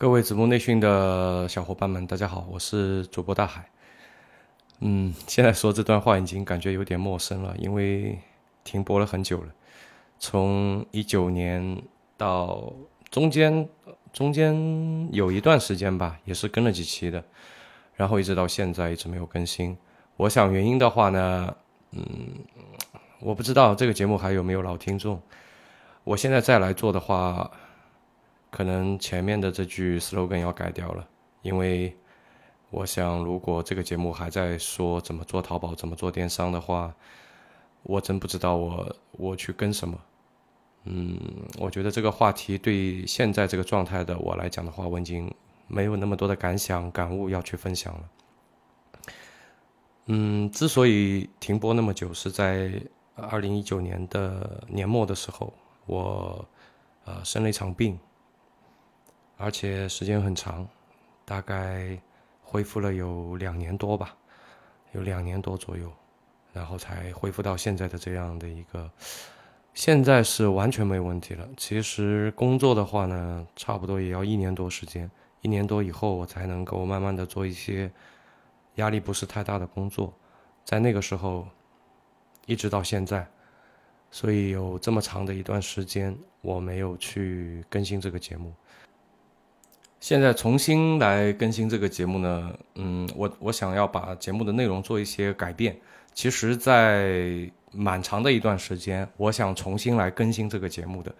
各位子木内训的小伙伴们，大家好，我是主播大海。嗯，现在说这段话已经感觉有点陌生了，因为停播了很久了，从一九年到中间中间有一段时间吧，也是跟了几期的，然后一直到现在一直没有更新。我想原因的话呢，嗯，我不知道这个节目还有没有老听众。我现在再来做的话。可能前面的这句 slogan 要改掉了，因为我想，如果这个节目还在说怎么做淘宝、怎么做电商的话，我真不知道我我去跟什么。嗯，我觉得这个话题对现在这个状态的我来讲的话，我已经没有那么多的感想、感悟要去分享了。嗯，之所以停播那么久，是在二零一九年的年末的时候，我呃生了一场病。而且时间很长，大概恢复了有两年多吧，有两年多左右，然后才恢复到现在的这样的一个，现在是完全没问题了。其实工作的话呢，差不多也要一年多时间，一年多以后我才能够慢慢的做一些压力不是太大的工作，在那个时候，一直到现在，所以有这么长的一段时间我没有去更新这个节目。现在重新来更新这个节目呢，嗯，我我想要把节目的内容做一些改变。其实，在蛮长的一段时间，我想重新来更新这个节目的，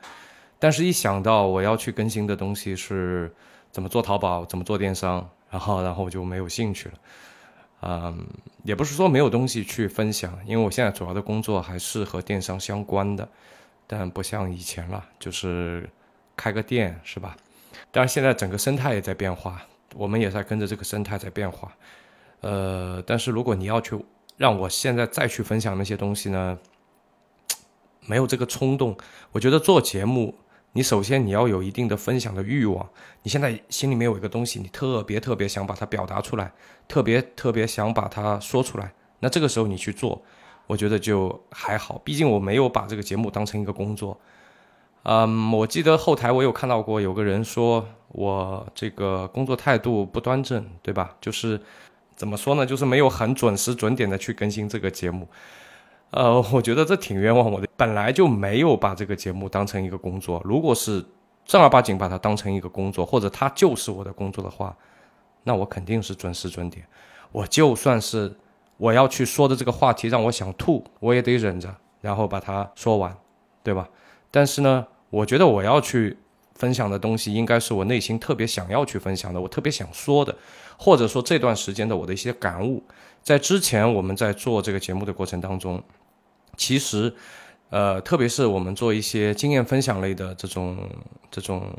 但是一想到我要去更新的东西是怎么做淘宝、怎么做电商，然后然后我就没有兴趣了。嗯，也不是说没有东西去分享，因为我现在主要的工作还是和电商相关的，但不像以前了，就是开个店，是吧？当然，现在整个生态也在变化，我们也在跟着这个生态在变化。呃，但是如果你要去让我现在再去分享那些东西呢，没有这个冲动。我觉得做节目，你首先你要有一定的分享的欲望。你现在心里面有一个东西，你特别特别想把它表达出来，特别特别想把它说出来，那这个时候你去做，我觉得就还好。毕竟我没有把这个节目当成一个工作。嗯，我记得后台我有看到过有个人说我这个工作态度不端正，对吧？就是怎么说呢？就是没有很准时准点的去更新这个节目。呃，我觉得这挺冤枉我的，本来就没有把这个节目当成一个工作。如果是正儿八经把它当成一个工作，或者它就是我的工作的话，那我肯定是准时准点。我就算是我要去说的这个话题让我想吐，我也得忍着，然后把它说完，对吧？但是呢，我觉得我要去分享的东西，应该是我内心特别想要去分享的，我特别想说的，或者说这段时间的我的一些感悟。在之前我们在做这个节目的过程当中，其实，呃，特别是我们做一些经验分享类的这种这种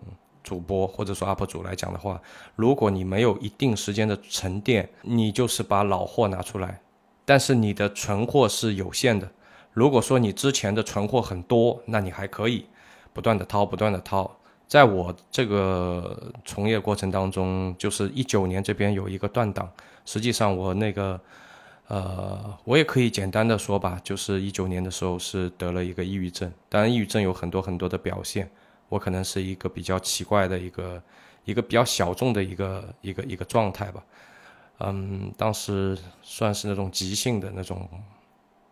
主播或者说 UP 主来讲的话，如果你没有一定时间的沉淀，你就是把老货拿出来，但是你的存货是有限的。如果说你之前的存货很多，那你还可以不断的掏，不断的掏。在我这个从业过程当中，就是一九年这边有一个断档。实际上我那个，呃，我也可以简单的说吧，就是一九年的时候是得了一个抑郁症。当然，抑郁症有很多很多的表现，我可能是一个比较奇怪的一个一个比较小众的一个一个一个状态吧。嗯，当时算是那种急性的那种。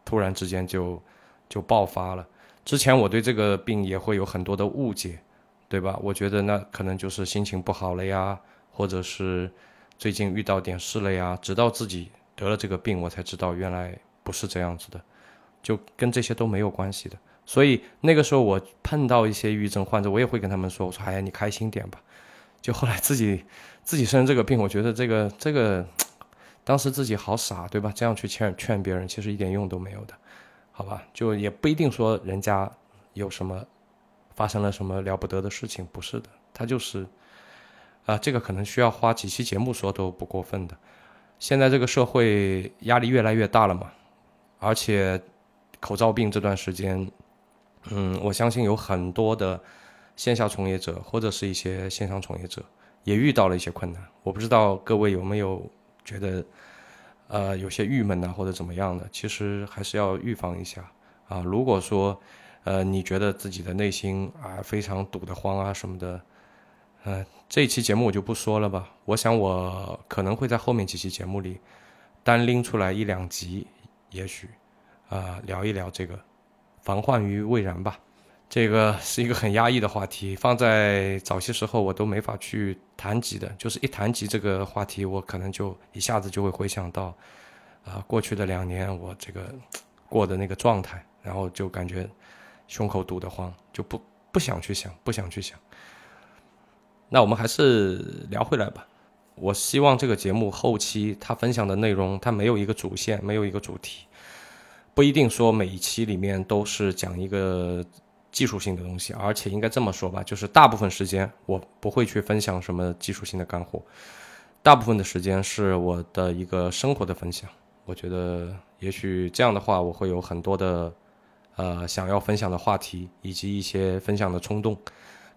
突然之间就就爆发了。之前我对这个病也会有很多的误解，对吧？我觉得那可能就是心情不好了呀，或者是最近遇到点事了呀。直到自己得了这个病，我才知道原来不是这样子的，就跟这些都没有关系的。所以那个时候我碰到一些抑郁症患者，我也会跟他们说：“我说哎呀，你开心点吧。”就后来自己自己生这个病，我觉得这个这个。当时自己好傻，对吧？这样去劝劝别人，其实一点用都没有的，好吧？就也不一定说人家有什么发生了什么了不得的事情，不是的，他就是啊，这个可能需要花几期节目说都不过分的。现在这个社会压力越来越大了嘛，而且口罩病这段时间，嗯，我相信有很多的线下从业者或者是一些线上从业者也遇到了一些困难，我不知道各位有没有。觉得，呃，有些郁闷呐，或者怎么样的，其实还是要预防一下啊。如果说，呃，你觉得自己的内心啊非常堵得慌啊什么的，嗯，这一期节目我就不说了吧。我想我可能会在后面几期节目里单拎出来一两集，也许啊聊一聊这个防患于未然吧。这个是一个很压抑的话题，放在早些时候我都没法去谈及的。就是一谈及这个话题，我可能就一下子就会回想到，啊，过去的两年我这个过的那个状态，然后就感觉胸口堵得慌，就不不想去想，不想去想。那我们还是聊回来吧。我希望这个节目后期他分享的内容，它没有一个主线，没有一个主题，不一定说每一期里面都是讲一个。技术性的东西，而且应该这么说吧，就是大部分时间我不会去分享什么技术性的干货，大部分的时间是我的一个生活的分享。我觉得也许这样的话，我会有很多的呃想要分享的话题，以及一些分享的冲动，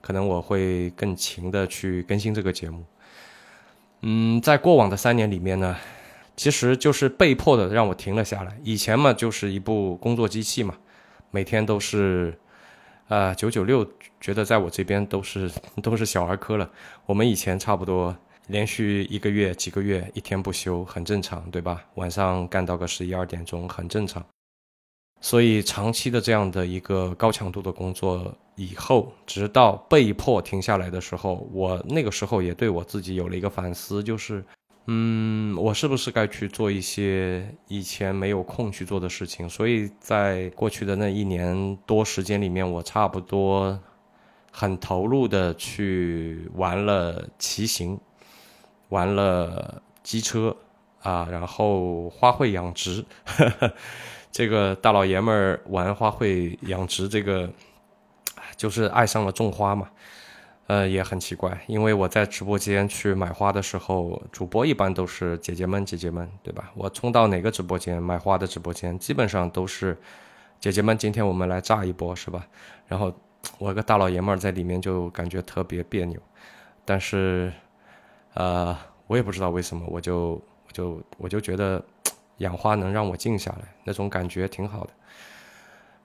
可能我会更勤的去更新这个节目。嗯，在过往的三年里面呢，其实就是被迫的让我停了下来。以前嘛，就是一部工作机器嘛，每天都是。啊，九九六觉得在我这边都是都是小儿科了。我们以前差不多连续一个月、几个月一天不休，很正常，对吧？晚上干到个十一二点钟，很正常。所以长期的这样的一个高强度的工作以后，直到被迫停下来的时候，我那个时候也对我自己有了一个反思，就是。嗯，我是不是该去做一些以前没有空去做的事情？所以在过去的那一年多时间里面，我差不多很投入的去玩了骑行，玩了机车啊，然后花卉养殖。这个大老爷们儿玩花卉养殖，这个就是爱上了种花嘛。呃，也很奇怪，因为我在直播间去买花的时候，主播一般都是姐姐们，姐姐们，对吧？我冲到哪个直播间买花的直播间，基本上都是姐姐们。今天我们来炸一波，是吧？然后我一个大老爷们儿在里面就感觉特别别扭，但是，呃，我也不知道为什么，我就我就我就觉得养花能让我静下来，那种感觉挺好的。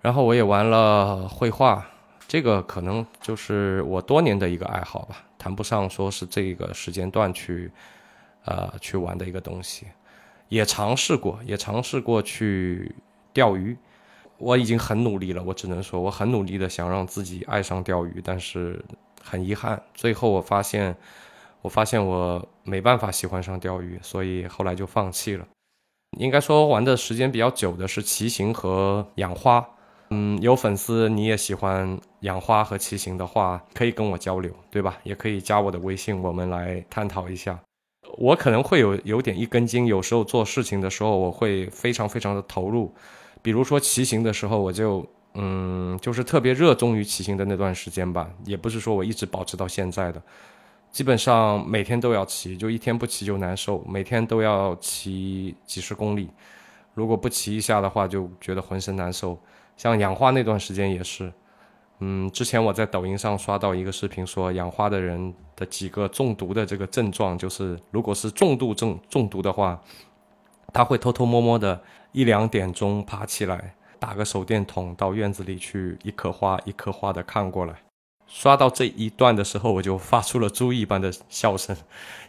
然后我也玩了绘画。这个可能就是我多年的一个爱好吧，谈不上说是这个时间段去，呃，去玩的一个东西。也尝试过，也尝试过去钓鱼。我已经很努力了，我只能说我很努力的想让自己爱上钓鱼，但是很遗憾，最后我发现，我发现我没办法喜欢上钓鱼，所以后来就放弃了。应该说玩的时间比较久的是骑行和养花。嗯，有粉丝你也喜欢养花和骑行的话，可以跟我交流，对吧？也可以加我的微信，我们来探讨一下。我可能会有有点一根筋，有时候做事情的时候我会非常非常的投入。比如说骑行的时候，我就嗯，就是特别热衷于骑行的那段时间吧。也不是说我一直保持到现在的，基本上每天都要骑，就一天不骑就难受，每天都要骑几十公里。如果不骑一下的话，就觉得浑身难受。像养花那段时间也是，嗯，之前我在抖音上刷到一个视频，说养花的人的几个中毒的这个症状，就是如果是重度中中毒的话，他会偷偷摸摸的一两点钟爬起来，打个手电筒到院子里去，一颗花一颗花的看过来。刷到这一段的时候，我就发出了猪一般的笑声，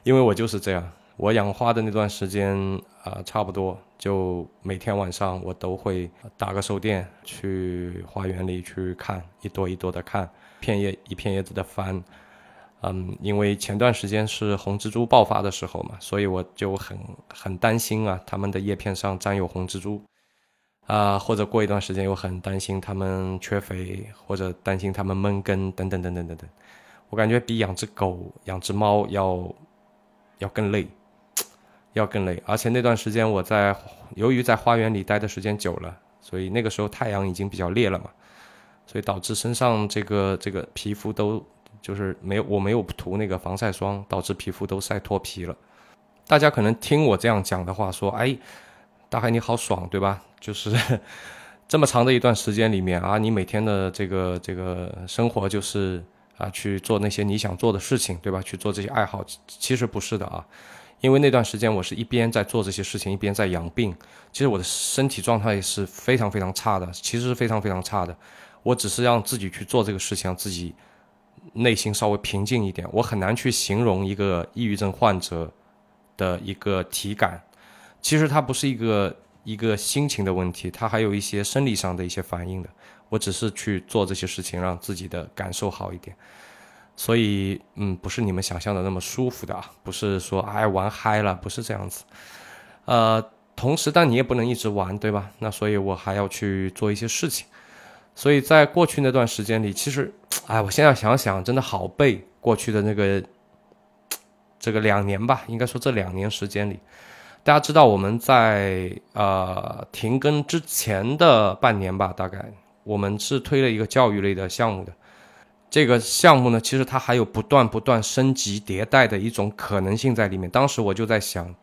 因为我就是这样。我养花的那段时间啊，差不多就每天晚上我都会打个手电去花园里去看一朵一朵的看，片叶一片叶子的翻。嗯，因为前段时间是红蜘蛛爆发的时候嘛，所以我就很很担心啊，它们的叶片上沾有红蜘蛛啊，或者过一段时间又很担心它们缺肥，或者担心它们闷根等等等等等等。我感觉比养只狗、养只猫要要更累。要更累，而且那段时间我在，由于在花园里待的时间久了，所以那个时候太阳已经比较烈了嘛，所以导致身上这个这个皮肤都就是没有我没有涂那个防晒霜，导致皮肤都晒脱皮了。大家可能听我这样讲的话，说哎，大海你好爽对吧？就是 这么长的一段时间里面啊，你每天的这个这个生活就是啊去做那些你想做的事情对吧？去做这些爱好，其实不是的啊。因为那段时间我是一边在做这些事情，一边在养病，其实我的身体状态是非常非常差的，其实是非常非常差的。我只是让自己去做这个事情，让自己内心稍微平静一点。我很难去形容一个抑郁症患者的一个体感，其实它不是一个一个心情的问题，它还有一些生理上的一些反应的。我只是去做这些事情，让自己的感受好一点。所以，嗯，不是你们想象的那么舒服的啊，不是说哎玩嗨了，不是这样子。呃，同时，但你也不能一直玩，对吧？那所以我还要去做一些事情。所以在过去那段时间里，其实，哎，我现在想想，真的好背过去的那个这个两年吧，应该说这两年时间里，大家知道我们在呃停更之前的半年吧，大概我们是推了一个教育类的项目的。这个项目呢，其实它还有不断不断升级迭代的一种可能性在里面。当时我就在想，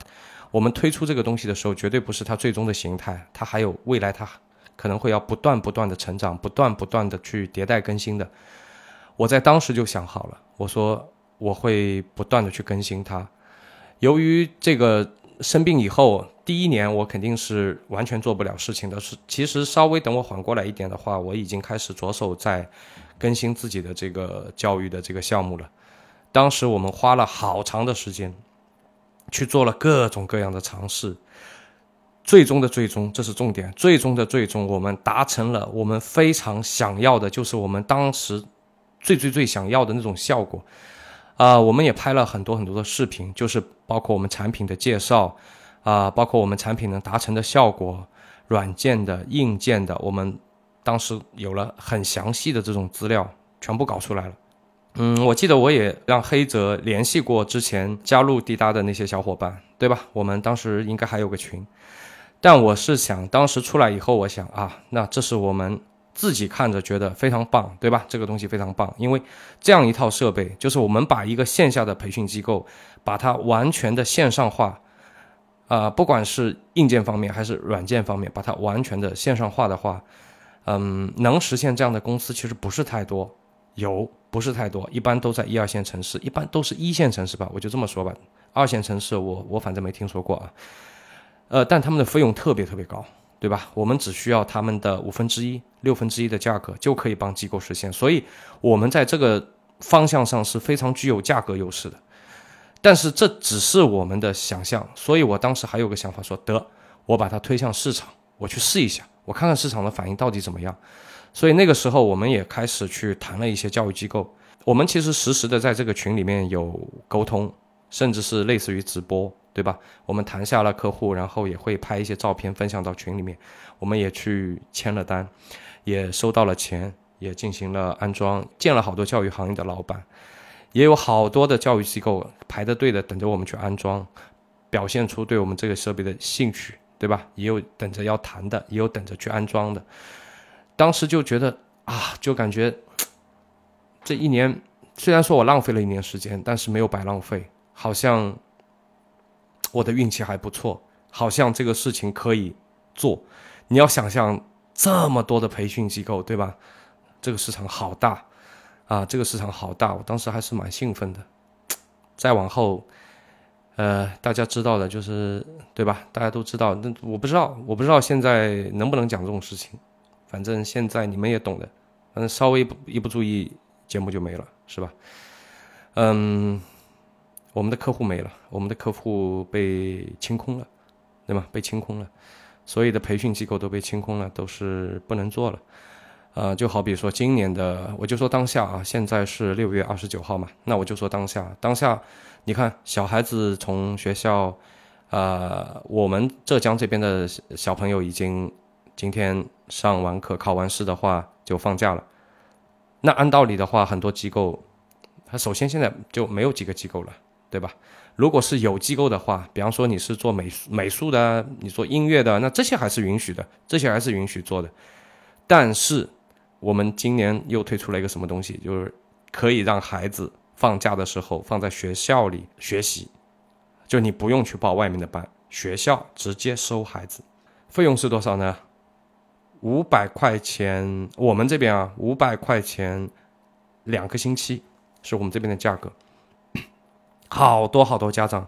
我们推出这个东西的时候，绝对不是它最终的形态，它还有未来，它可能会要不断不断的成长，不断不断的去迭代更新的。我在当时就想好了，我说我会不断的去更新它。由于这个生病以后，第一年我肯定是完全做不了事情的。是，其实稍微等我缓过来一点的话，我已经开始着手在。更新自己的这个教育的这个项目了，当时我们花了好长的时间，去做了各种各样的尝试，最终的最终，这是重点，最终的最终，我们达成了我们非常想要的，就是我们当时最最最想要的那种效果。啊，我们也拍了很多很多的视频，就是包括我们产品的介绍，啊，包括我们产品能达成的效果，软件的、硬件的，我们。当时有了很详细的这种资料，全部搞出来了。嗯，我记得我也让黑泽联系过之前加入滴答的那些小伙伴，对吧？我们当时应该还有个群。但我是想，当时出来以后，我想啊，那这是我们自己看着觉得非常棒，对吧？这个东西非常棒，因为这样一套设备，就是我们把一个线下的培训机构，把它完全的线上化，啊，不管是硬件方面还是软件方面，把它完全的线上化的话。嗯，能实现这样的公司其实不是太多，有不是太多，一般都在一二线城市，一般都是一线城市吧，我就这么说吧。二线城市我我反正没听说过啊。呃，但他们的费用特别特别高，对吧？我们只需要他们的五分之一、六分之一的价格就可以帮机构实现，所以我们在这个方向上是非常具有价格优势的。但是这只是我们的想象，所以我当时还有个想法，说得我把它推向市场，我去试一下。我看看市场的反应到底怎么样，所以那个时候我们也开始去谈了一些教育机构。我们其实实时的在这个群里面有沟通，甚至是类似于直播，对吧？我们谈下了客户，然后也会拍一些照片分享到群里面。我们也去签了单，也收到了钱，也进行了安装，见了好多教育行业的老板，也有好多的教育机构排着队的等着我们去安装，表现出对我们这个设备的兴趣。对吧？也有等着要谈的，也有等着去安装的。当时就觉得啊，就感觉这一年虽然说我浪费了一年时间，但是没有白浪费，好像我的运气还不错，好像这个事情可以做。你要想象这么多的培训机构，对吧？这个市场好大啊，这个市场好大，我当时还是蛮兴奋的。再往后。呃，大家知道的，就是对吧？大家都知道，那我不知道，我不知道现在能不能讲这种事情。反正现在你们也懂的，反正稍微不一不注意，节目就没了，是吧？嗯，我们的客户没了，我们的客户被清空了，对吗？被清空了，所有的培训机构都被清空了，都是不能做了。呃，就好比说今年的，我就说当下啊，现在是六月二十九号嘛，那我就说当下，当下。你看，小孩子从学校，呃，我们浙江这边的小朋友已经今天上完课、考完试的话就放假了。那按道理的话，很多机构，它首先现在就没有几个机构了，对吧？如果是有机构的话，比方说你是做美术美术的，你做音乐的，那这些还是允许的，这些还是允许做的。但是我们今年又推出了一个什么东西，就是可以让孩子。放假的时候放在学校里学习，就你不用去报外面的班，学校直接收孩子，费用是多少呢？五百块钱，我们这边啊，五百块钱两个星期是我们这边的价格。好多好多家长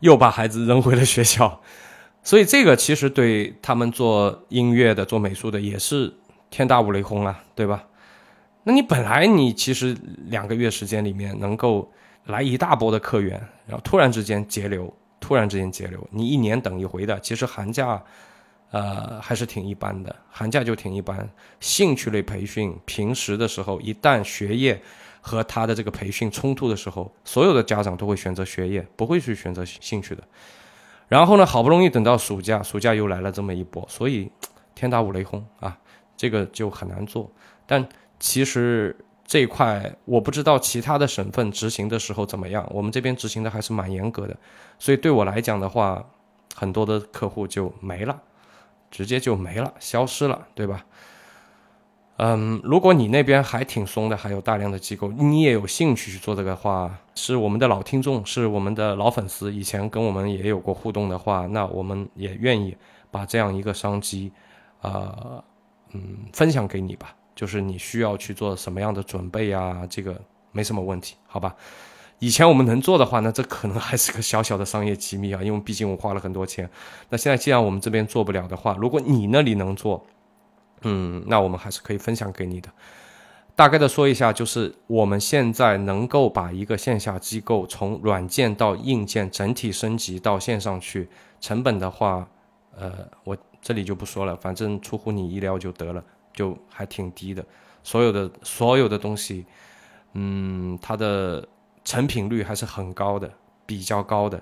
又把孩子扔回了学校，所以这个其实对他们做音乐的、做美术的也是天打五雷轰啊，对吧？那你本来你其实两个月时间里面能够来一大波的客源，然后突然之间截流，突然之间截流，你一年等一回的，其实寒假，呃，还是挺一般的，寒假就挺一般。兴趣类培训，平时的时候，一旦学业和他的这个培训冲突的时候，所有的家长都会选择学业，不会去选择兴趣的。然后呢，好不容易等到暑假，暑假又来了这么一波，所以天打五雷轰啊，这个就很难做。但其实这一块我不知道其他的省份执行的时候怎么样，我们这边执行的还是蛮严格的，所以对我来讲的话，很多的客户就没了，直接就没了，消失了，对吧？嗯，如果你那边还挺松的，还有大量的机构，你也有兴趣去做这个话，是我们的老听众，是我们的老粉丝，以前跟我们也有过互动的话，那我们也愿意把这样一个商机，啊，嗯，分享给你吧。就是你需要去做什么样的准备啊？这个没什么问题，好吧？以前我们能做的话，那这可能还是个小小的商业机密啊，因为毕竟我花了很多钱。那现在既然我们这边做不了的话，如果你那里能做，嗯，那我们还是可以分享给你的。大概的说一下，就是我们现在能够把一个线下机构从软件到硬件整体升级到线上去，成本的话，呃，我这里就不说了，反正出乎你意料就得了。就还挺低的，所有的所有的东西，嗯，它的成品率还是很高的，比较高的，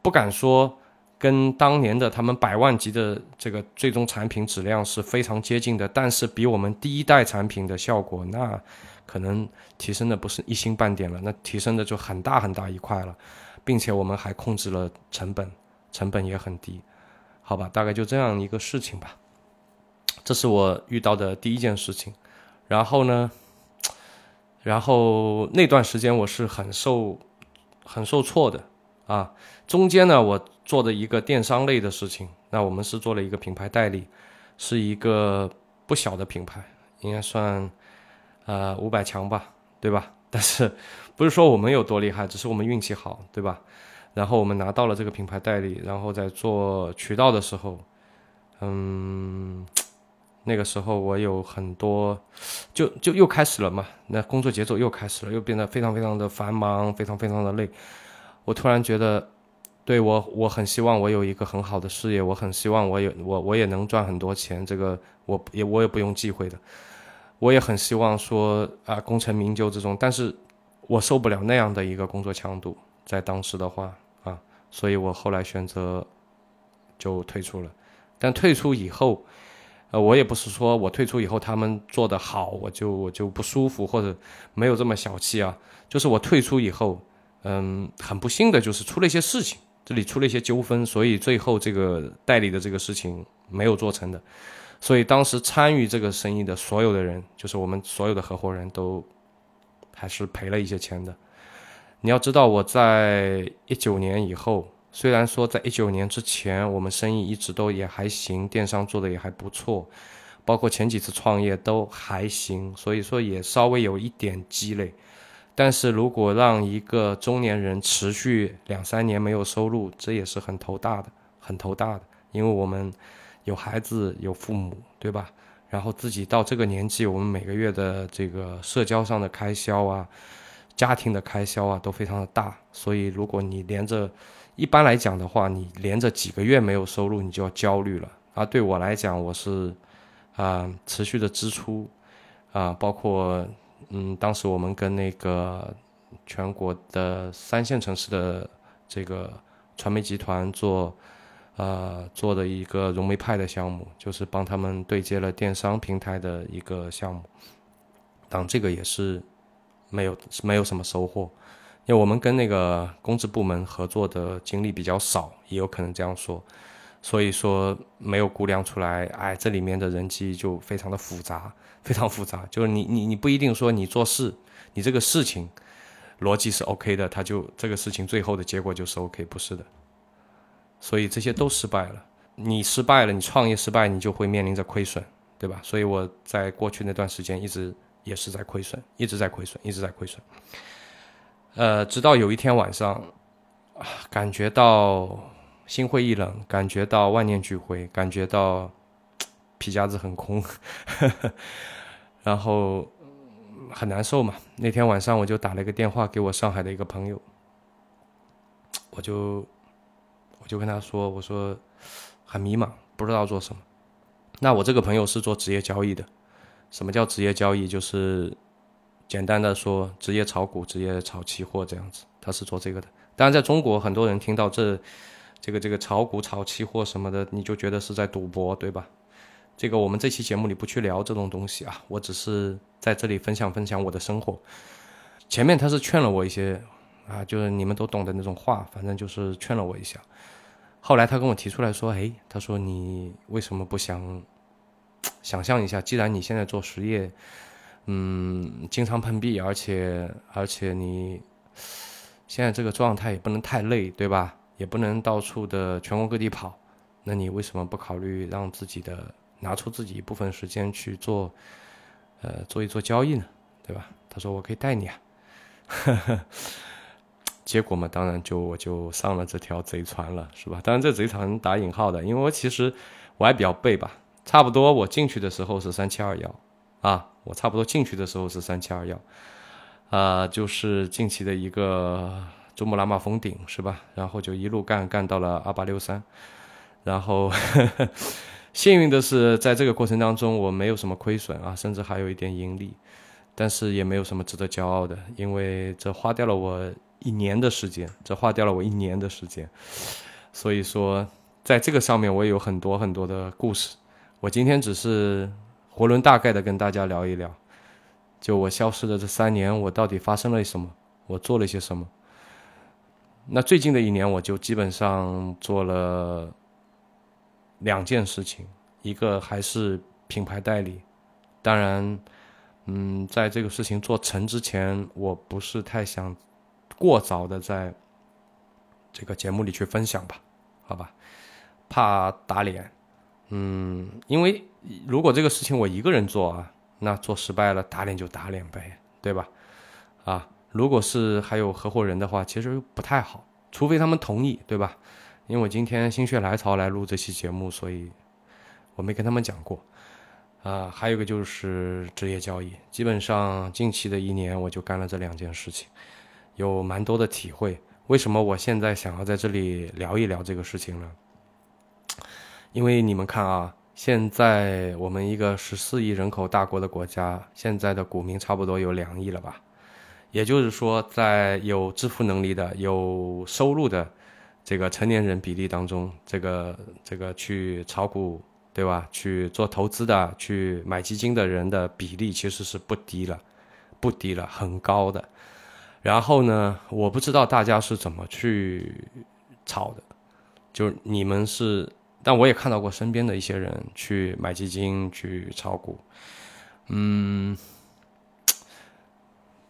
不敢说跟当年的他们百万级的这个最终产品质量是非常接近的，但是比我们第一代产品的效果，那可能提升的不是一星半点了，那提升的就很大很大一块了，并且我们还控制了成本，成本也很低，好吧，大概就这样一个事情吧。这是我遇到的第一件事情，然后呢，然后那段时间我是很受很受挫的啊。中间呢，我做的一个电商类的事情，那我们是做了一个品牌代理，是一个不小的品牌，应该算呃五百强吧，对吧？但是不是说我们有多厉害，只是我们运气好，对吧？然后我们拿到了这个品牌代理，然后在做渠道的时候，嗯。那个时候我有很多，就就又开始了嘛，那工作节奏又开始了，又变得非常非常的繁忙，非常非常的累。我突然觉得，对我我很希望我有一个很好的事业，我很希望我有我我也能赚很多钱，这个我也我也不用忌讳的。我也很希望说啊功成名就这种，但是我受不了那样的一个工作强度，在当时的话，所以我后来选择就退出了。但退出以后。呃，我也不是说我退出以后他们做的好，我就我就不舒服或者没有这么小气啊。就是我退出以后，嗯，很不幸的就是出了一些事情，这里出了一些纠纷，所以最后这个代理的这个事情没有做成的。所以当时参与这个生意的所有的人，就是我们所有的合伙人都还是赔了一些钱的。你要知道，我在一九年以后。虽然说在一九年之前，我们生意一直都也还行，电商做的也还不错，包括前几次创业都还行，所以说也稍微有一点积累。但是如果让一个中年人持续两三年没有收入，这也是很头大的，很头大的。因为我们有孩子，有父母，对吧？然后自己到这个年纪，我们每个月的这个社交上的开销啊，家庭的开销啊，都非常的大。所以如果你连着一般来讲的话，你连着几个月没有收入，你就要焦虑了。而对我来讲，我是啊持续的支出啊，包括嗯，当时我们跟那个全国的三线城市的这个传媒集团做啊做的一个融媒派的项目，就是帮他们对接了电商平台的一个项目。当这个也是没有没有什么收获。因为我们跟那个公职部门合作的经历比较少，也有可能这样说，所以说没有估量出来。哎，这里面的人机就非常的复杂，非常复杂。就是你你你不一定说你做事，你这个事情逻辑是 OK 的，他就这个事情最后的结果就是 OK，不是的。所以这些都失败了。你失败了，你创业失败，你就会面临着亏损，对吧？所以我在过去那段时间一直也是在亏损，一直在亏损，一直在亏损。呃，直到有一天晚上，感觉到心灰意冷，感觉到万念俱灰，感觉到皮夹子很空，然后很难受嘛。那天晚上我就打了一个电话给我上海的一个朋友，我就我就跟他说，我说很迷茫，不知道做什么。那我这个朋友是做职业交易的，什么叫职业交易？就是简单的说，职业炒股、职业炒期货这样子，他是做这个的。当然，在中国很多人听到这这个这个炒股、炒期货什么的，你就觉得是在赌博，对吧？这个我们这期节目里不去聊这种东西啊，我只是在这里分享分享我的生活。前面他是劝了我一些啊，就是你们都懂的那种话，反正就是劝了我一下。后来他跟我提出来说：“哎，他说你为什么不想想象一下？既然你现在做实业，嗯，经常碰壁，而且而且你现在这个状态也不能太累，对吧？也不能到处的全国各地跑，那你为什么不考虑让自己的拿出自己一部分时间去做，呃，做一做交易呢？对吧？”他说：“我可以带你啊。”结果嘛，当然就我就上了这条贼船了，是吧？当然这贼船打引号的，因为我其实我还比较背吧，差不多我进去的时候是三七二幺，啊，我差不多进去的时候是三七二幺，啊，就是近期的一个珠穆朗玛峰顶，是吧？然后就一路干干到了二八六三，然后 幸运的是在这个过程当中我没有什么亏损啊，甚至还有一点盈利，但是也没有什么值得骄傲的，因为这花掉了我。一年的时间，这花掉了我一年的时间，所以说，在这个上面我也有很多很多的故事。我今天只是囫囵大概的跟大家聊一聊，就我消失的这三年，我到底发生了什么，我做了些什么。那最近的一年，我就基本上做了两件事情，一个还是品牌代理，当然，嗯，在这个事情做成之前，我不是太想。过早的在这个节目里去分享吧，好吧，怕打脸，嗯，因为如果这个事情我一个人做啊，那做失败了打脸就打脸呗，对吧？啊，如果是还有合伙人的话，其实不太好，除非他们同意，对吧？因为我今天心血来潮来录这期节目，所以我没跟他们讲过。啊，还有一个就是职业交易，基本上近期的一年我就干了这两件事情。有蛮多的体会，为什么我现在想要在这里聊一聊这个事情呢？因为你们看啊，现在我们一个十四亿人口大国的国家，现在的股民差不多有两亿了吧？也就是说，在有支付能力的、有收入的这个成年人比例当中，这个这个去炒股，对吧？去做投资的、去买基金的人的比例其实是不低了，不低了，很高的。然后呢？我不知道大家是怎么去炒的，就是你们是，但我也看到过身边的一些人去买基金去炒股，嗯，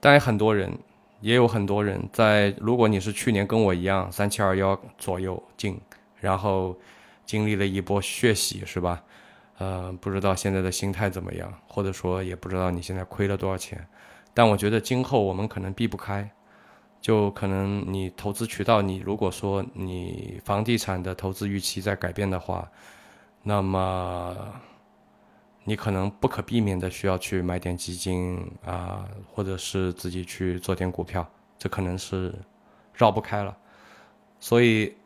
当然很多人也有很多人在。如果你是去年跟我一样三七二幺左右进，然后经历了一波血洗，是吧？呃，不知道现在的心态怎么样，或者说也不知道你现在亏了多少钱。但我觉得今后我们可能避不开，就可能你投资渠道，你如果说你房地产的投资预期在改变的话，那么你可能不可避免的需要去买点基金啊，或者是自己去做点股票，这可能是绕不开了。所以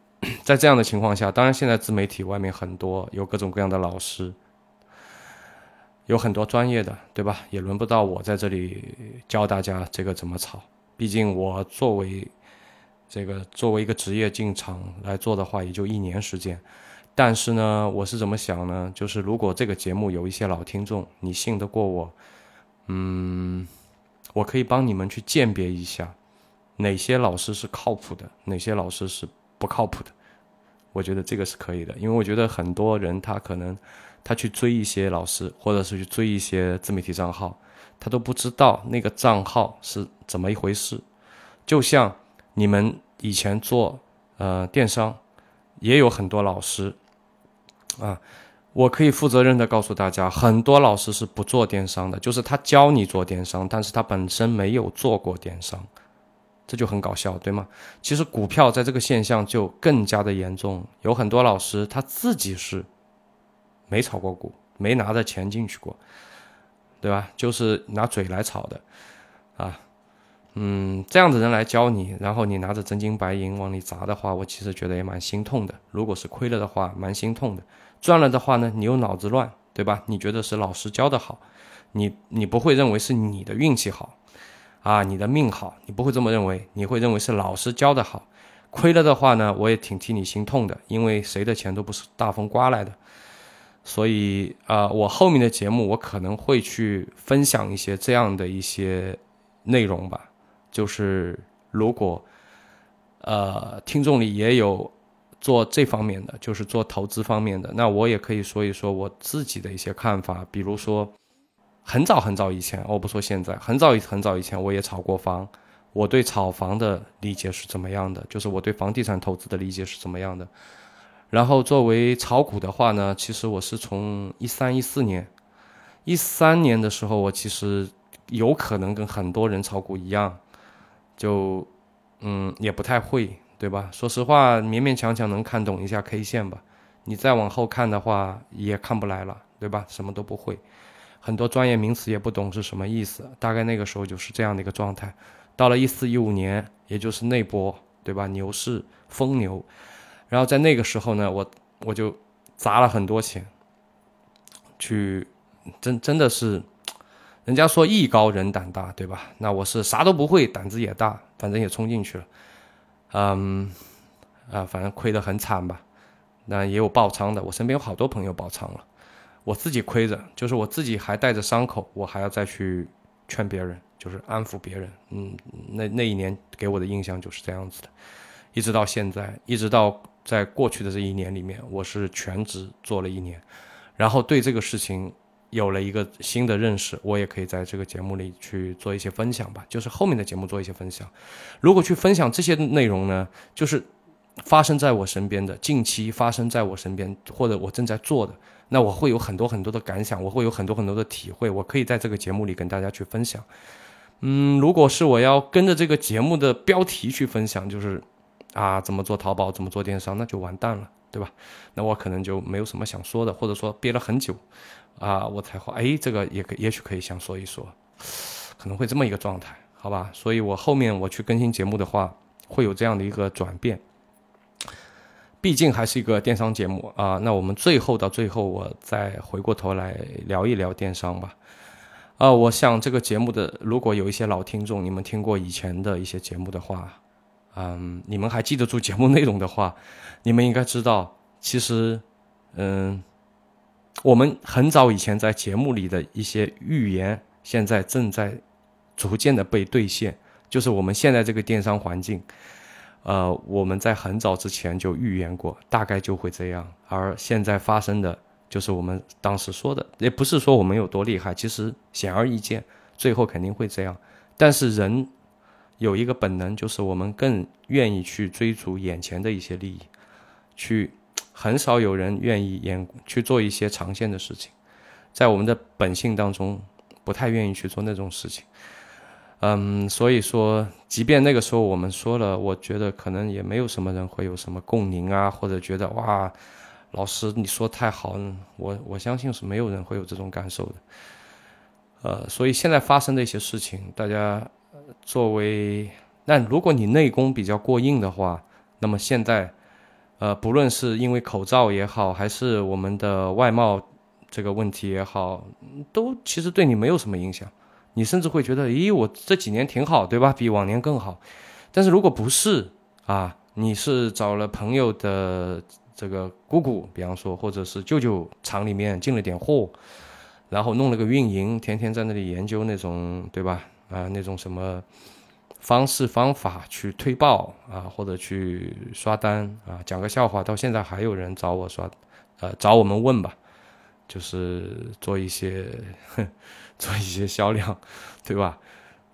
在这样的情况下，当然现在自媒体外面很多有各种各样的老师。有很多专业的，对吧？也轮不到我在这里教大家这个怎么炒。毕竟我作为这个作为一个职业进场来做的话，也就一年时间。但是呢，我是怎么想呢？就是如果这个节目有一些老听众，你信得过我，嗯，我可以帮你们去鉴别一下哪些老师是靠谱的，哪些老师是不靠谱的。我觉得这个是可以的，因为我觉得很多人他可能。他去追一些老师，或者是去追一些自媒体账号，他都不知道那个账号是怎么一回事。就像你们以前做呃电商，也有很多老师啊，我可以负责任的告诉大家，很多老师是不做电商的，就是他教你做电商，但是他本身没有做过电商，这就很搞笑，对吗？其实股票在这个现象就更加的严重，有很多老师他自己是。没炒过股，没拿着钱进去过，对吧？就是拿嘴来炒的，啊，嗯，这样的人来教你，然后你拿着真金白银往里砸的话，我其实觉得也蛮心痛的。如果是亏了的话，蛮心痛的；赚了的话呢，你又脑子乱，对吧？你觉得是老师教的好，你你不会认为是你的运气好，啊，你的命好，你不会这么认为，你会认为是老师教的好。亏了的话呢，我也挺替你心痛的，因为谁的钱都不是大风刮来的。所以啊，我后面的节目我可能会去分享一些这样的一些内容吧。就是如果呃听众里也有做这方面的，就是做投资方面的，那我也可以说一说我自己的一些看法。比如说，很早很早以前，我不说现在，很早很早以前我也炒过房，我对炒房的理解是怎么样的？就是我对房地产投资的理解是怎么样的？然后作为炒股的话呢，其实我是从一三一四年，一三年的时候，我其实有可能跟很多人炒股一样，就嗯也不太会，对吧？说实话，勉勉强强能看懂一下 K 线吧。你再往后看的话，也看不来了，对吧？什么都不会，很多专业名词也不懂是什么意思。大概那个时候就是这样的一个状态。到了一四一五年，也就是那波，对吧？牛市疯牛。然后在那个时候呢，我我就砸了很多钱，去真真的是，人家说艺高人胆大，对吧？那我是啥都不会，胆子也大，反正也冲进去了，嗯，啊，反正亏得很惨吧。那也有爆仓的，我身边有好多朋友爆仓了，我自己亏着，就是我自己还带着伤口，我还要再去劝别人，就是安抚别人。嗯，那那一年给我的印象就是这样子的，一直到现在，一直到。在过去的这一年里面，我是全职做了一年，然后对这个事情有了一个新的认识，我也可以在这个节目里去做一些分享吧。就是后面的节目做一些分享。如果去分享这些内容呢，就是发生在我身边的，近期发生在我身边或者我正在做的，那我会有很多很多的感想，我会有很多很多的体会，我可以在这个节目里跟大家去分享。嗯，如果是我要跟着这个节目的标题去分享，就是。啊，怎么做淘宝，怎么做电商，那就完蛋了，对吧？那我可能就没有什么想说的，或者说憋了很久，啊，我才会，哎，这个也可也许可以想说一说，可能会这么一个状态，好吧？所以我后面我去更新节目的话，会有这样的一个转变。毕竟还是一个电商节目啊，那我们最后到最后，我再回过头来聊一聊电商吧。啊，我想这个节目的如果有一些老听众，你们听过以前的一些节目的话。嗯，你们还记得住节目内容的话，你们应该知道，其实，嗯，我们很早以前在节目里的一些预言，现在正在逐渐的被兑现。就是我们现在这个电商环境，呃，我们在很早之前就预言过，大概就会这样。而现在发生的，就是我们当时说的，也不是说我们有多厉害，其实显而易见，最后肯定会这样。但是人。有一个本能，就是我们更愿意去追逐眼前的一些利益，去很少有人愿意演去做一些长线的事情，在我们的本性当中，不太愿意去做那种事情。嗯，所以说，即便那个时候我们说了，我觉得可能也没有什么人会有什么共鸣啊，或者觉得哇，老师你说太好，我我相信是没有人会有这种感受的。呃，所以现在发生的一些事情，大家。作为，那如果你内功比较过硬的话，那么现在，呃，不论是因为口罩也好，还是我们的外贸这个问题也好，都其实对你没有什么影响。你甚至会觉得，咦，我这几年挺好，对吧？比往年更好。但是如果不是啊，你是找了朋友的这个姑姑，比方说，或者是舅舅厂里面进了点货，然后弄了个运营，天天在那里研究那种，对吧？啊，那种什么方式方法去推爆啊，或者去刷单啊，讲个笑话，到现在还有人找我刷，呃，找我们问吧，就是做一些 做一些销量，对吧？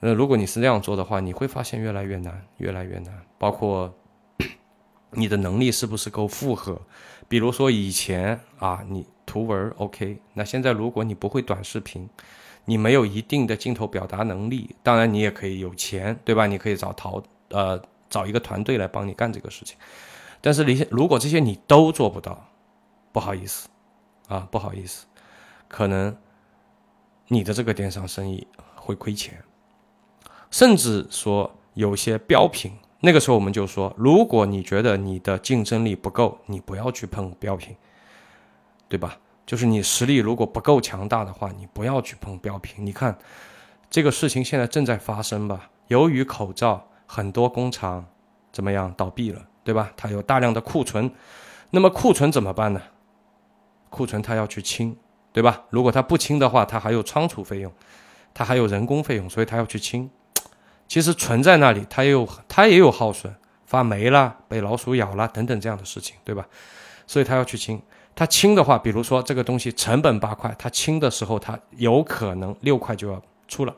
那如果你是那样做的话，你会发现越来越难，越来越难。包括 你的能力是不是够复合？比如说以前啊，你图文 OK，那现在如果你不会短视频。你没有一定的镜头表达能力，当然你也可以有钱，对吧？你可以找淘呃找一个团队来帮你干这个事情。但是你如果这些你都做不到，不好意思啊，不好意思，可能你的这个电商生意会亏钱，甚至说有些标品，那个时候我们就说，如果你觉得你的竞争力不够，你不要去碰标品，对吧？就是你实力如果不够强大的话，你不要去碰标品。你看这个事情现在正在发生吧？由于口罩，很多工厂怎么样倒闭了，对吧？它有大量的库存，那么库存怎么办呢？库存它要去清，对吧？如果它不清的话，它还有仓储费用，它还有人工费用，所以它要去清。其实存在那里，它也有它也有耗损，发霉了、被老鼠咬了等等这样的事情，对吧？所以它要去清。它轻的话，比如说这个东西成本八块，它轻的时候它有可能六块就要出了。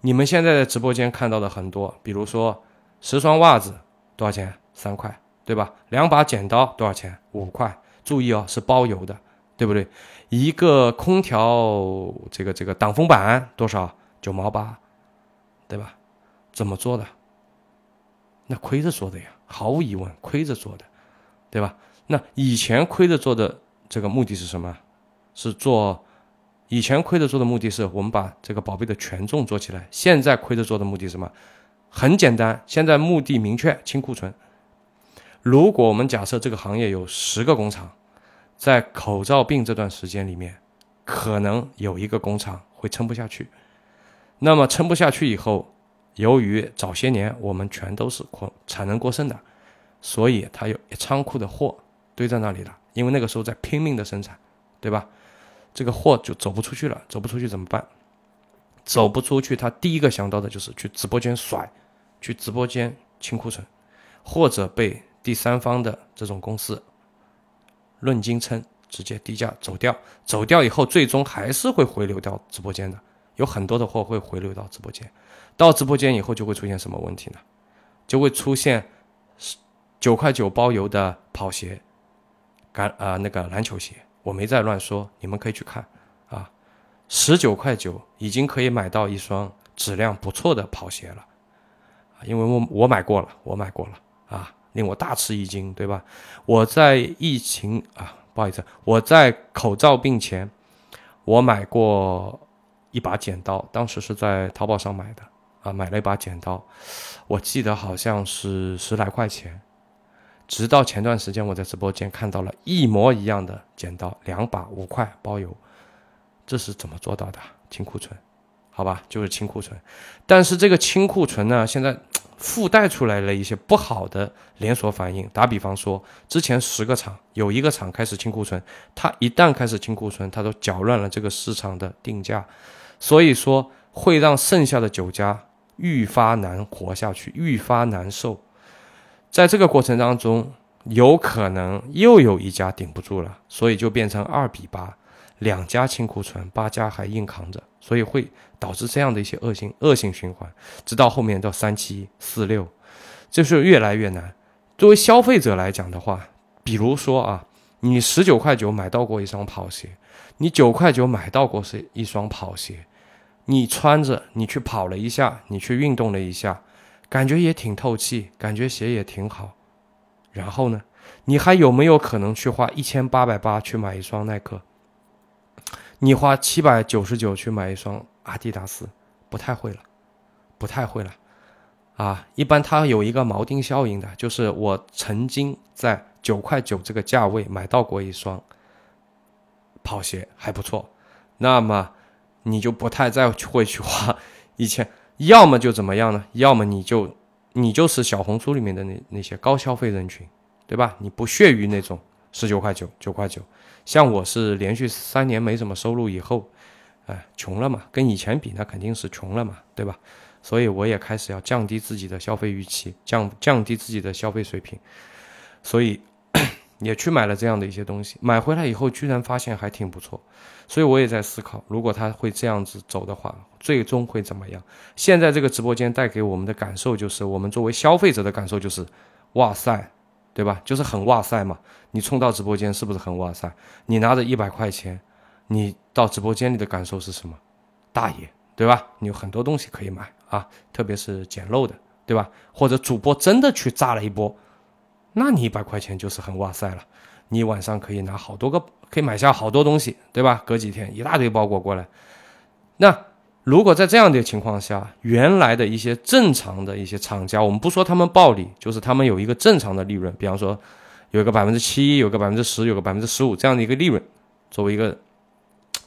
你们现在在直播间看到的很多，比如说十双袜子多少钱？三块，对吧？两把剪刀多少钱？五块。注意哦，是包邮的，对不对？一个空调这个这个挡风板多少？九毛八，对吧？怎么做的？那亏着做的呀，毫无疑问亏着做的，对吧？那以前亏着做的这个目的是什么？是做以前亏着做的目的是我们把这个宝贝的权重做起来。现在亏着做的目的是什么？很简单，现在目的明确，清库存。如果我们假设这个行业有十个工厂，在口罩病这段时间里面，可能有一个工厂会撑不下去。那么撑不下去以后，由于早些年我们全都是过产能过剩的，所以它有仓库的货。堆在那里了，因为那个时候在拼命的生产，对吧？这个货就走不出去了，走不出去怎么办？走不出去，他第一个想到的就是去直播间甩，去直播间清库存，或者被第三方的这种公司论斤称，直接低价走掉。走掉以后，最终还是会回流到直播间的，有很多的货会回流到直播间。到直播间以后，就会出现什么问题呢？就会出现九块九包邮的跑鞋。橄啊，那个篮球鞋，我没在乱说，你们可以去看啊，十九块九已经可以买到一双质量不错的跑鞋了，因为我我买过了，我买过了啊，令我大吃一惊，对吧？我在疫情啊，不好意思，我在口罩病前，我买过一把剪刀，当时是在淘宝上买的啊，买了一把剪刀，我记得好像是十来块钱。直到前段时间，我在直播间看到了一模一样的剪刀，两把五块包邮，这是怎么做到的？清库存，好吧，就是清库存。但是这个清库存呢，现在附带出来了一些不好的连锁反应。打比方说，之前十个厂有一个厂开始清库存，它一旦开始清库存，它都搅乱了这个市场的定价，所以说会让剩下的酒家愈发难活下去，愈发难受。在这个过程当中，有可能又有一家顶不住了，所以就变成二比八，两家清库存，八家还硬扛着，所以会导致这样的一些恶性恶性循环，直到后面到三七四六，就是越来越难。作为消费者来讲的话，比如说啊，你十九块九买到过一双跑鞋，你九块九买到过是一双跑鞋，你穿着你去跑了一下，你去运动了一下。感觉也挺透气，感觉鞋也挺好，然后呢，你还有没有可能去花一千八百八去买一双耐克？你花七百九十九去买一双阿迪达斯？不太会了，不太会了，啊，一般它有一个锚定效应的，就是我曾经在九块九这个价位买到过一双跑鞋，还不错，那么你就不太再会去花一千。要么就怎么样呢？要么你就你就是小红书里面的那那些高消费人群，对吧？你不屑于那种十九块九、九块九。像我是连续三年没什么收入以后，哎，穷了嘛，跟以前比那肯定是穷了嘛，对吧？所以我也开始要降低自己的消费预期，降降低自己的消费水平，所以也去买了这样的一些东西。买回来以后，居然发现还挺不错。所以我也在思考，如果他会这样子走的话，最终会怎么样？现在这个直播间带给我们的感受就是，我们作为消费者的感受就是，哇塞，对吧？就是很哇塞嘛。你冲到直播间是不是很哇塞？你拿着一百块钱，你到直播间里的感受是什么？大爷，对吧？你有很多东西可以买啊，特别是捡漏的，对吧？或者主播真的去炸了一波，那你一百块钱就是很哇塞了。你晚上可以拿好多个，可以买下好多东西，对吧？隔几天一大堆包裹过来，那如果在这样的情况下，原来的一些正常的一些厂家，我们不说他们暴利，就是他们有一个正常的利润，比方说有一个百分之七，有个百分之十，有个百分之十五这样的一个利润，作为一个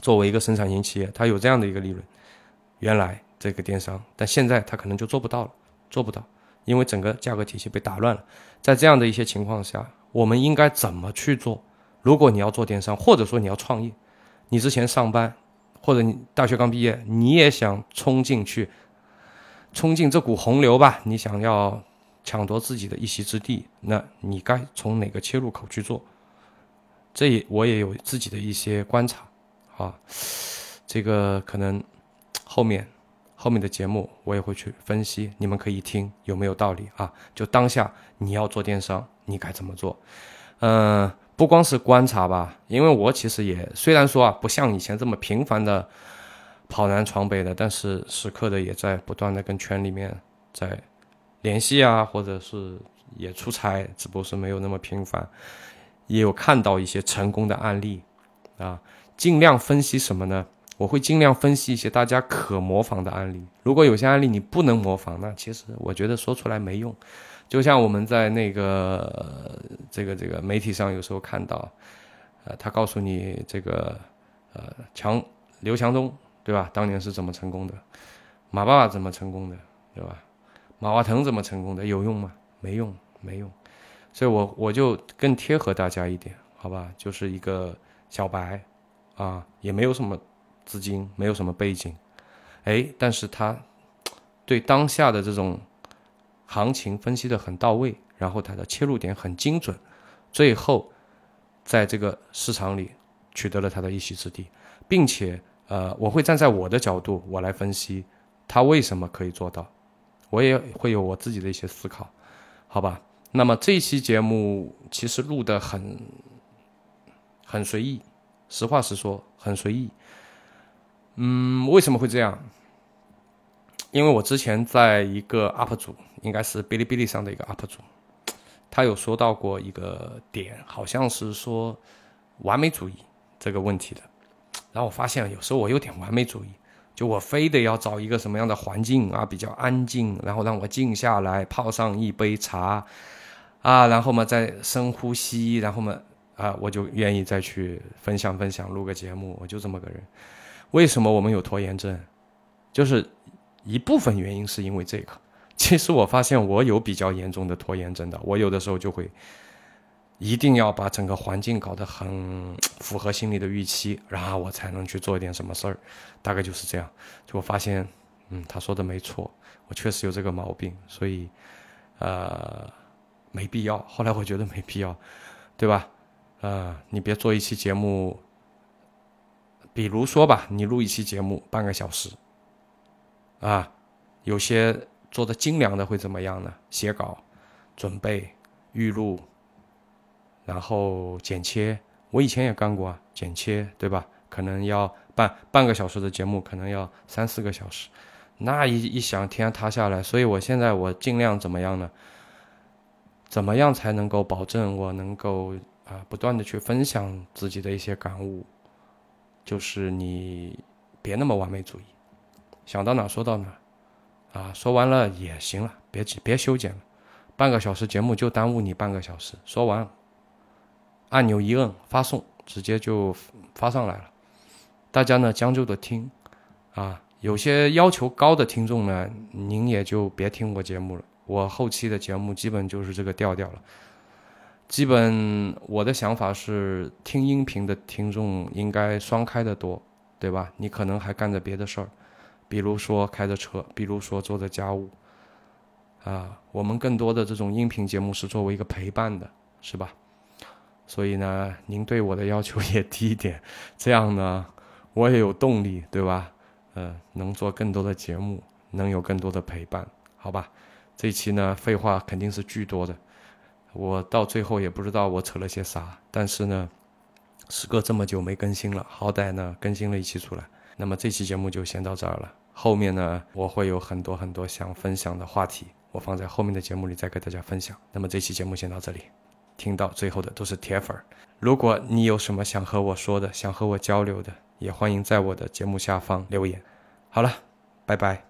作为一个生产型企业，它有这样的一个利润，原来这个电商，但现在它可能就做不到了，做不到，因为整个价格体系被打乱了。在这样的一些情况下，我们应该怎么去做？如果你要做电商，或者说你要创业，你之前上班，或者你大学刚毕业，你也想冲进去，冲进这股洪流吧？你想要抢夺自己的一席之地，那你该从哪个切入口去做？这我也有自己的一些观察，啊，这个可能后面后面的节目我也会去分析，你们可以听有没有道理啊？就当下你要做电商，你该怎么做？嗯。不光是观察吧，因为我其实也虽然说啊，不像以前这么频繁的跑南闯北的，但是时刻的也在不断的跟圈里面在联系啊，或者是也出差，只不过是没有那么频繁，也有看到一些成功的案例啊，尽量分析什么呢？我会尽量分析一些大家可模仿的案例。如果有些案例你不能模仿，那其实我觉得说出来没用。就像我们在那个这个这个媒体上有时候看到，呃，他告诉你这个呃强刘强东对吧？当年是怎么成功的？马爸爸怎么成功的？对吧？马化腾怎么成功的？有用吗？没用，没用。所以我我就更贴合大家一点，好吧？就是一个小白啊，也没有什么资金，没有什么背景，哎，但是他对当下的这种。行情分析的很到位，然后他的切入点很精准，最后在这个市场里取得了他的一席之地，并且呃，我会站在我的角度，我来分析他为什么可以做到，我也会有我自己的一些思考，好吧？那么这期节目其实录的很很随意，实话实说，很随意。嗯，为什么会这样？因为我之前在一个 UP 主，应该是哔哩哔哩上的一个 UP 主，他有说到过一个点，好像是说完美主义这个问题的。然后我发现有时候我有点完美主义，就我非得要找一个什么样的环境啊，比较安静，然后让我静下来，泡上一杯茶，啊，然后嘛再深呼吸，然后嘛啊，我就愿意再去分享分享，录个节目，我就这么个人。为什么我们有拖延症？就是。一部分原因是因为这个，其实我发现我有比较严重的拖延症的，我有的时候就会一定要把整个环境搞得很符合心里的预期，然后我才能去做一点什么事儿，大概就是这样。就我发现，嗯，他说的没错，我确实有这个毛病，所以呃没必要。后来我觉得没必要，对吧？呃，你别做一期节目，比如说吧，你录一期节目半个小时。啊，有些做的精良的会怎么样呢？写稿、准备、预录，然后剪切。我以前也干过啊，剪切，对吧？可能要半半个小时的节目，可能要三四个小时。那一一想，天塌下来。所以我现在我尽量怎么样呢？怎么样才能够保证我能够啊不断的去分享自己的一些感悟？就是你别那么完美主义。想到哪说到哪，啊，说完了也行了，别别修剪了，半个小时节目就耽误你半个小时。说完，按钮一摁发送，直接就发上来了。大家呢将就的听，啊，有些要求高的听众呢，您也就别听我节目了。我后期的节目基本就是这个调调了。基本我的想法是，听音频的听众应该双开的多，对吧？你可能还干着别的事儿。比如说开着车，比如说做着家务，啊，我们更多的这种音频节目是作为一个陪伴的，是吧？所以呢，您对我的要求也低一点，这样呢，我也有动力，对吧？呃，能做更多的节目，能有更多的陪伴，好吧？这期呢，废话肯定是巨多的，我到最后也不知道我扯了些啥，但是呢，时隔这么久没更新了，好歹呢更新了一期出来，那么这期节目就先到这儿了。后面呢，我会有很多很多想分享的话题，我放在后面的节目里再给大家分享。那么这期节目先到这里，听到最后的都是铁粉儿。如果你有什么想和我说的，想和我交流的，也欢迎在我的节目下方留言。好了，拜拜。